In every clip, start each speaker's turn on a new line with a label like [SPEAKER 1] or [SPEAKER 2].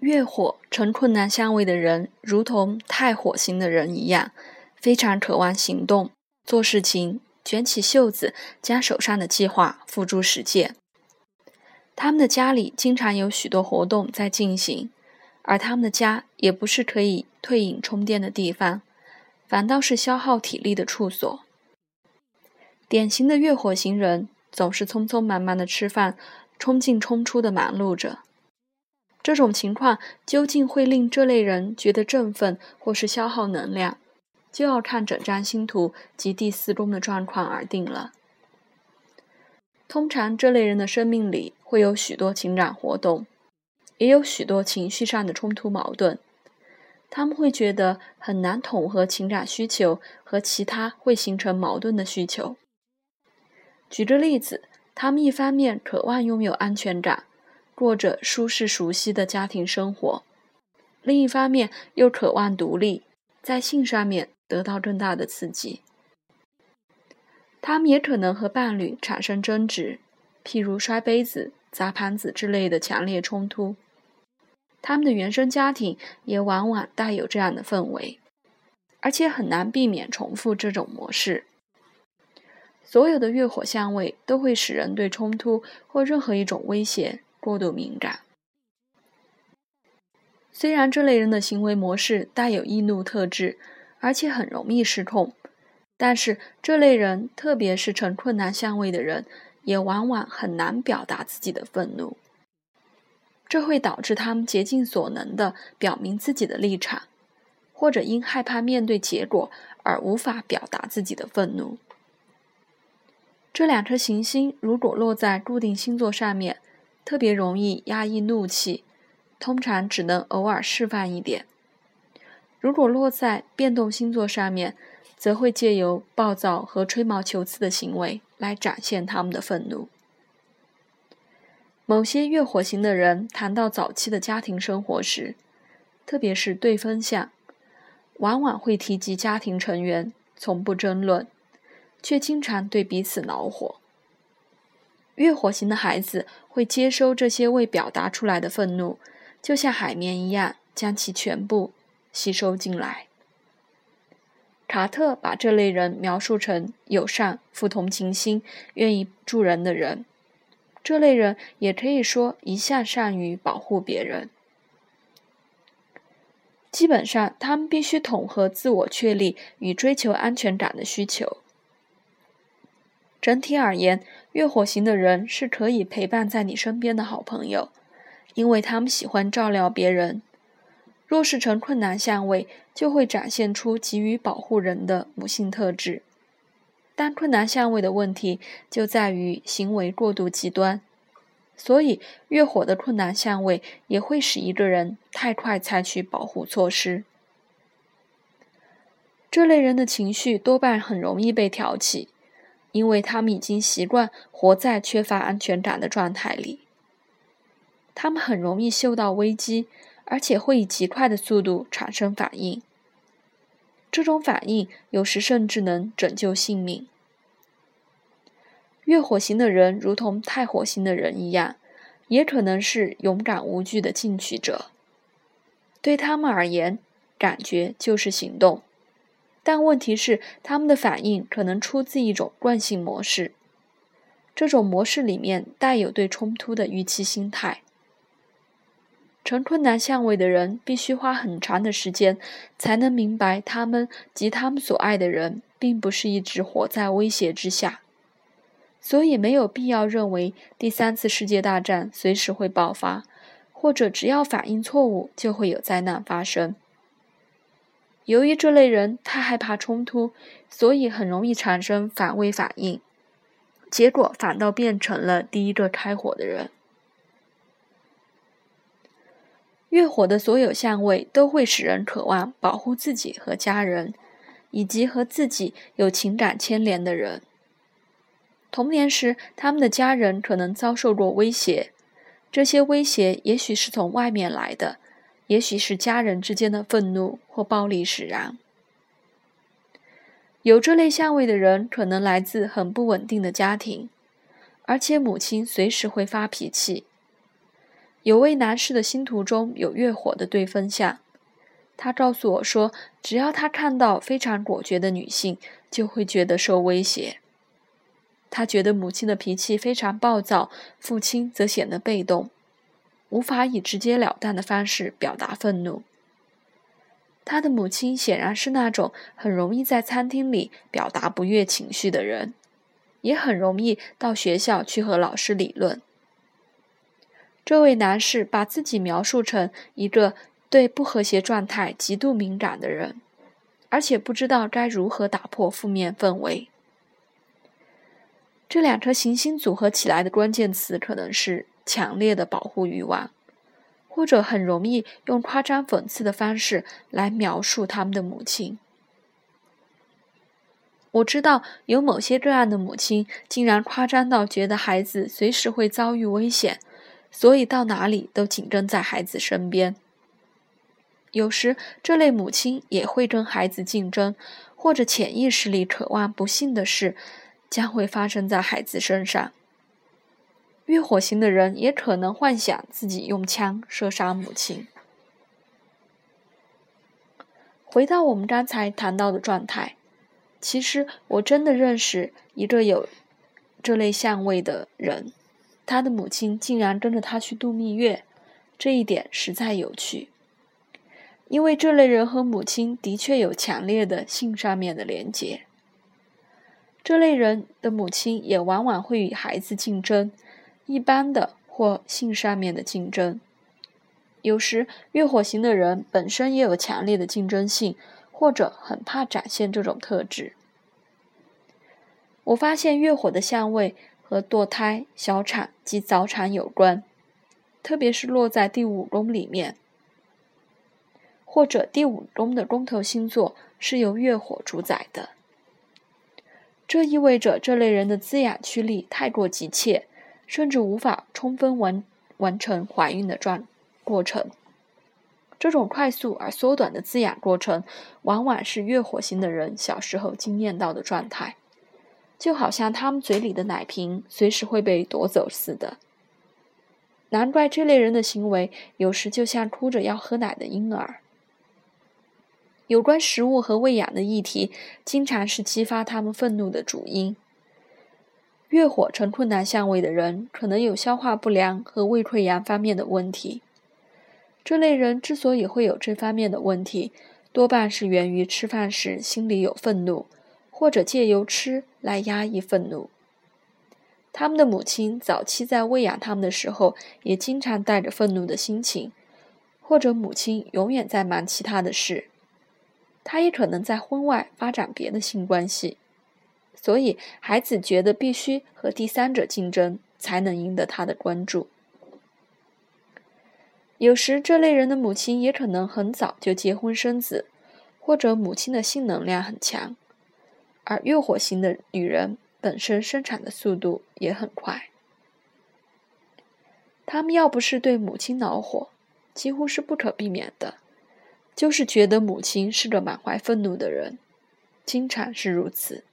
[SPEAKER 1] 月火成困难相位的人，如同太火星的人一样，非常渴望行动、做事情，卷起袖子，将手上的计划付诸实践。他们的家里经常有许多活动在进行，而他们的家也不是可以退隐充电的地方，反倒是消耗体力的处所。典型的月火型人总是匆匆忙忙的吃饭，冲进冲出的忙碌着。这种情况究竟会令这类人觉得振奋，或是消耗能量，就要看整张星图及第四宫的状况而定了。通常这类人的生命里会有许多情感活动，也有许多情绪上的冲突矛盾。他们会觉得很难统合情感需求和其他会形成矛盾的需求。举个例子，他们一方面渴望拥有安全感。过着舒适熟悉的家庭生活，另一方面又渴望独立，在性上面得到更大的刺激。他们也可能和伴侣产生争执，譬如摔杯子、砸盘子之类的强烈冲突。他们的原生家庭也往往带有这样的氛围，而且很难避免重复这种模式。所有的月火相位都会使人对冲突或任何一种威胁。过度敏感。虽然这类人的行为模式带有易怒特质，而且很容易失控，但是这类人，特别是成困难相位的人，也往往很难表达自己的愤怒。这会导致他们竭尽所能地表明自己的立场，或者因害怕面对结果而无法表达自己的愤怒。这两颗行星如果落在固定星座上面。特别容易压抑怒气，通常只能偶尔释放一点。如果落在变动星座上面，则会借由暴躁和吹毛求疵的行为来展现他们的愤怒。某些月火型的人谈到早期的家庭生活时，特别是对分相，往往会提及家庭成员，从不争论，却经常对彼此恼火。月火型的孩子会接收这些未表达出来的愤怒，就像海绵一样，将其全部吸收进来。卡特把这类人描述成友善、富同情心、愿意助人的人。这类人也可以说一向善于保护别人。基本上，他们必须统合自我确立与追求安全感的需求。整体而言，月火型的人是可以陪伴在你身边的好朋友，因为他们喜欢照料别人。若是成困难相位，就会展现出急于保护人的母性特质。但困难相位的问题就在于行为过度极端，所以月火的困难相位也会使一个人太快采取保护措施。这类人的情绪多半很容易被挑起。因为他们已经习惯活在缺乏安全感的状态里，他们很容易嗅到危机，而且会以极快的速度产生反应。这种反应有时甚至能拯救性命。月火型的人如同太火型的人一样，也可能是勇敢无惧的进取者。对他们而言，感觉就是行动。但问题是，他们的反应可能出自一种惯性模式，这种模式里面带有对冲突的预期心态。成困难相位的人必须花很长的时间，才能明白他们及他们所爱的人，并不是一直活在威胁之下，所以没有必要认为第三次世界大战随时会爆发，或者只要反应错误就会有灾难发生。由于这类人太害怕冲突，所以很容易产生反胃反应，结果反倒变成了第一个开火的人。月火的所有相位都会使人渴望保护自己和家人，以及和自己有情感牵连的人。童年时，他们的家人可能遭受过威胁，这些威胁也许是从外面来的。也许是家人之间的愤怒或暴力使然。有这类相位的人，可能来自很不稳定的家庭，而且母亲随时会发脾气。有位男士的星图中有月火的对分相，他告诉我说，只要他看到非常果决的女性，就会觉得受威胁。他觉得母亲的脾气非常暴躁，父亲则显得被动，无法以直截了当的方式表达愤怒。他的母亲显然是那种很容易在餐厅里表达不悦情绪的人，也很容易到学校去和老师理论。这位男士把自己描述成一个对不和谐状态极度敏感的人，而且不知道该如何打破负面氛围。这两颗行星组合起来的关键词可能是强烈的保护欲望，或者很容易用夸张讽刺的方式来描述他们的母亲。我知道有某些个案的母亲竟然夸张到觉得孩子随时会遭遇危险。所以到哪里都紧跟在孩子身边。有时这类母亲也会跟孩子竞争，或者潜意识里渴望不幸的事将会发生在孩子身上。月火型的人也可能幻想自己用枪射杀母亲。回到我们刚才谈到的状态，其实我真的认识一个有这类相位的人。他的母亲竟然跟着他去度蜜月，这一点实在有趣。因为这类人和母亲的确有强烈的性上面的连结。这类人的母亲也往往会与孩子竞争，一般的或性上面的竞争。有时月火型的人本身也有强烈的竞争性，或者很怕展现这种特质。我发现月火的相位。和堕胎、小产及早产有关，特别是落在第五宫里面，或者第五宫的宫头星座是由月火主宰的。这意味着这类人的滋养驱力太过急切，甚至无法充分完完成怀孕的状过程。这种快速而缩短的滋养过程，往往是月火型的人小时候经验到的状态。就好像他们嘴里的奶瓶随时会被夺走似的。难怪这类人的行为有时就像哭着要喝奶的婴儿。有关食物和喂养的议题，经常是激发他们愤怒的主因。月火成困难相位的人，可能有消化不良和胃溃疡方面的问题。这类人之所以会有这方面的问题，多半是源于吃饭时心里有愤怒。或者借由吃来压抑愤怒。他们的母亲早期在喂养他们的时候，也经常带着愤怒的心情，或者母亲永远在忙其他的事。他也可能在婚外发展别的性关系，所以孩子觉得必须和第三者竞争，才能赢得他的关注。有时这类人的母亲也可能很早就结婚生子，或者母亲的性能量很强。而月火型的女人本身生产的速度也很快，他们要不是对母亲恼火，几乎是不可避免的，就是觉得母亲是个满怀愤怒的人，经常是如此，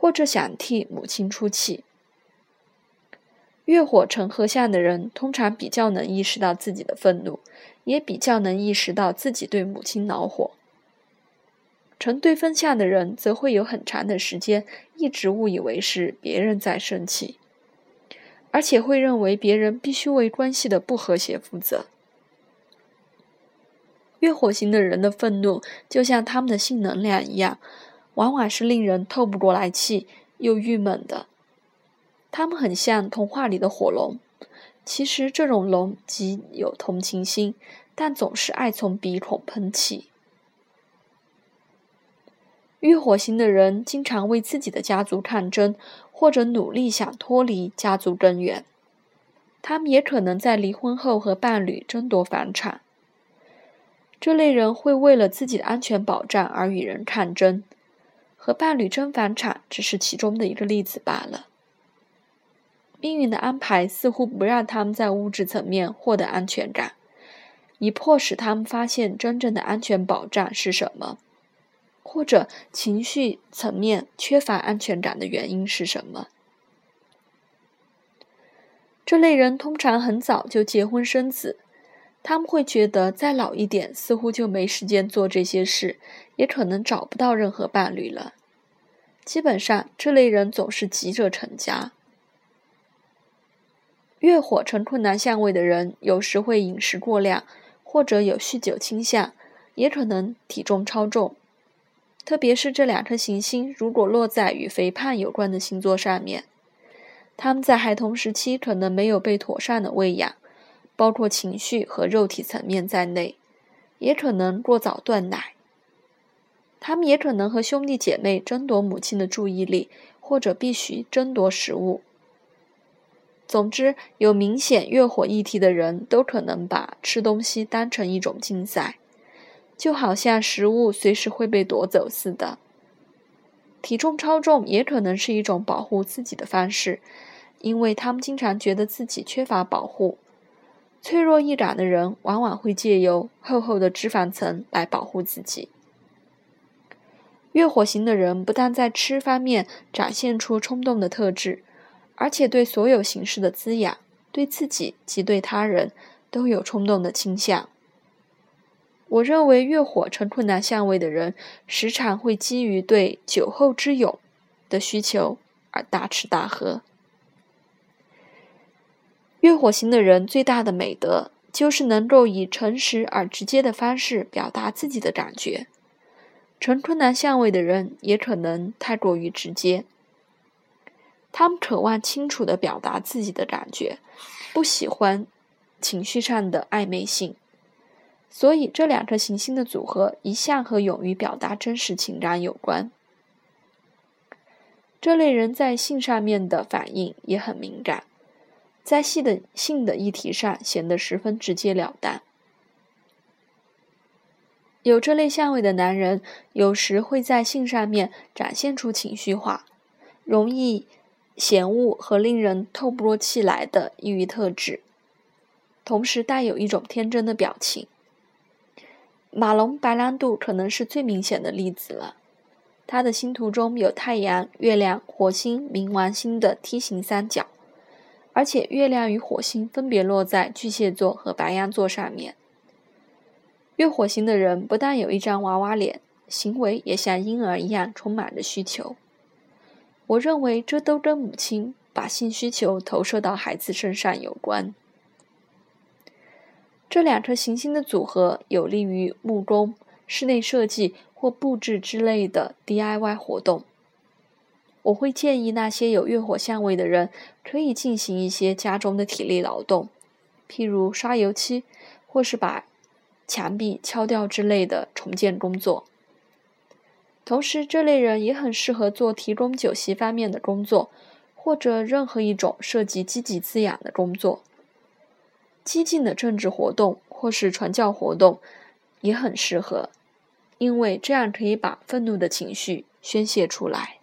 [SPEAKER 1] 或者想替母亲出气。月火成合相的人通常比较能意识到自己的愤怒，也比较能意识到自己对母亲恼火。成对分相的人，则会有很长的时间一直误以为是别人在生气，而且会认为别人必须为关系的不和谐负责。月火型的人的愤怒，就像他们的性能量一样，往往是令人透不过来气又郁闷的。他们很像童话里的火龙，其实这种龙极有同情心，但总是爱从鼻孔喷气。月火型的人经常为自己的家族抗争，或者努力想脱离家族根源。他们也可能在离婚后和伴侣争夺房产。这类人会为了自己的安全保障而与人抗争，和伴侣争房产只是其中的一个例子罢了。命运的安排似乎不让他们在物质层面获得安全感，以迫使他们发现真正的安全保障是什么。或者情绪层面缺乏安全感的原因是什么？这类人通常很早就结婚生子，他们会觉得再老一点似乎就没时间做这些事，也可能找不到任何伴侣了。基本上，这类人总是急着成家。月火成困难相位的人，有时会饮食过量，或者有酗酒倾向，也可能体重超重。特别是这两颗行星如果落在与肥胖有关的星座上面，他们在孩童时期可能没有被妥善的喂养，包括情绪和肉体层面在内，也可能过早断奶。他们也可能和兄弟姐妹争夺母亲的注意力，或者必须争夺食物。总之，有明显月火议题的人都可能把吃东西当成一种竞赛，就好像食物随时会被夺走似的。体重超重也可能是一种保护自己的方式，因为他们经常觉得自己缺乏保护。脆弱易感的人往往会借由厚厚的脂肪层来保护自己。月火型的人不但在吃方面展现出冲动的特质。而且对所有形式的滋养，对自己及对他人都有冲动的倾向。我认为月火成困难相位的人，时常会基于对酒后之勇的需求而大吃大喝。月火型的人最大的美德，就是能够以诚实而直接的方式表达自己的感觉。成困难相位的人也可能太过于直接。他们渴望清楚地表达自己的感觉，不喜欢情绪上的暧昧性，所以这两颗行星的组合一向和勇于表达真实情感有关。这类人在性上面的反应也很敏感，在性的性的议题上显得十分直截了当。有这类相位的男人，有时会在性上面展现出情绪化，容易。嫌恶和令人透不过气来的抑郁特质，同时带有一种天真的表情。马龙白兰度可能是最明显的例子了。他的星图中有太阳、月亮、火星、冥王星的梯形三角，而且月亮与火星分别落在巨蟹座和白羊座上面。月火星的人不但有一张娃娃脸，行为也像婴儿一样充满着需求。我认为这都跟母亲把性需求投射到孩子身上有关。这两颗行星的组合有利于木工、室内设计或布置之类的 DIY 活动。我会建议那些有月火相位的人可以进行一些家中的体力劳动，譬如刷油漆，或是把墙壁敲掉之类的重建工作。同时，这类人也很适合做提供酒席方面的工作，或者任何一种涉及积极滋养的工作。激进的政治活动或是传教活动也很适合，因为这样可以把愤怒的情绪宣泄出来。